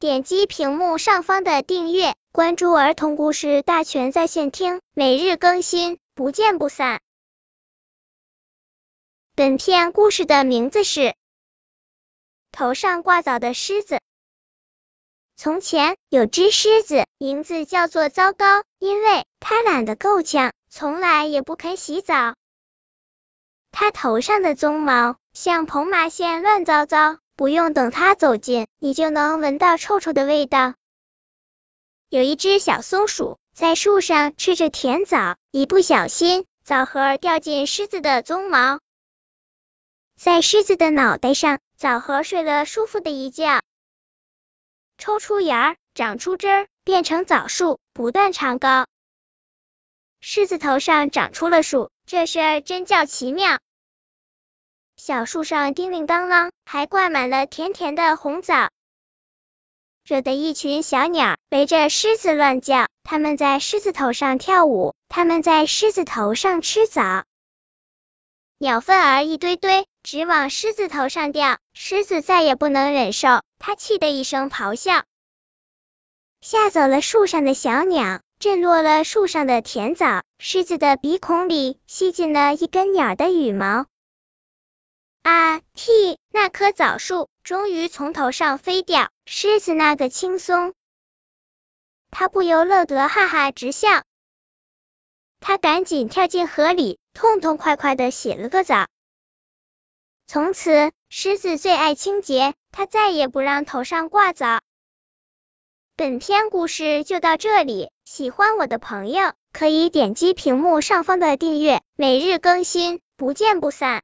点击屏幕上方的订阅，关注儿童故事大全在线听，每日更新，不见不散。本片故事的名字是《头上挂枣的狮子》。从前有只狮子，名字叫做糟糕，因为它懒得够呛，从来也不肯洗澡。它头上的鬃毛像蓬麻线，乱糟糟。不用等它走近，你就能闻到臭臭的味道。有一只小松鼠在树上吃着甜枣，一不小心，枣核掉进狮子的鬃毛，在狮子的脑袋上，枣核睡了舒服的一觉，抽出芽儿，长出枝儿，变成枣树，不断长高。狮子头上长出了树，这事儿真叫奇妙。小树上叮铃当啷，还挂满了甜甜的红枣，惹得一群小鸟围着狮子乱叫。它们在狮子头上跳舞，它们在狮子头上吃枣，鸟粪儿一堆堆，直往狮子头上掉。狮子再也不能忍受，它气得一声咆哮，吓走了树上的小鸟，震落了树上的甜枣。狮子的鼻孔里吸进了一根鸟的羽毛。啊！替那棵枣树终于从头上飞掉，狮子那个轻松，他不由乐得哈哈直笑。他赶紧跳进河里，痛痛快快的洗了个澡。从此，狮子最爱清洁，它再也不让头上挂枣。本篇故事就到这里，喜欢我的朋友可以点击屏幕上方的订阅，每日更新，不见不散。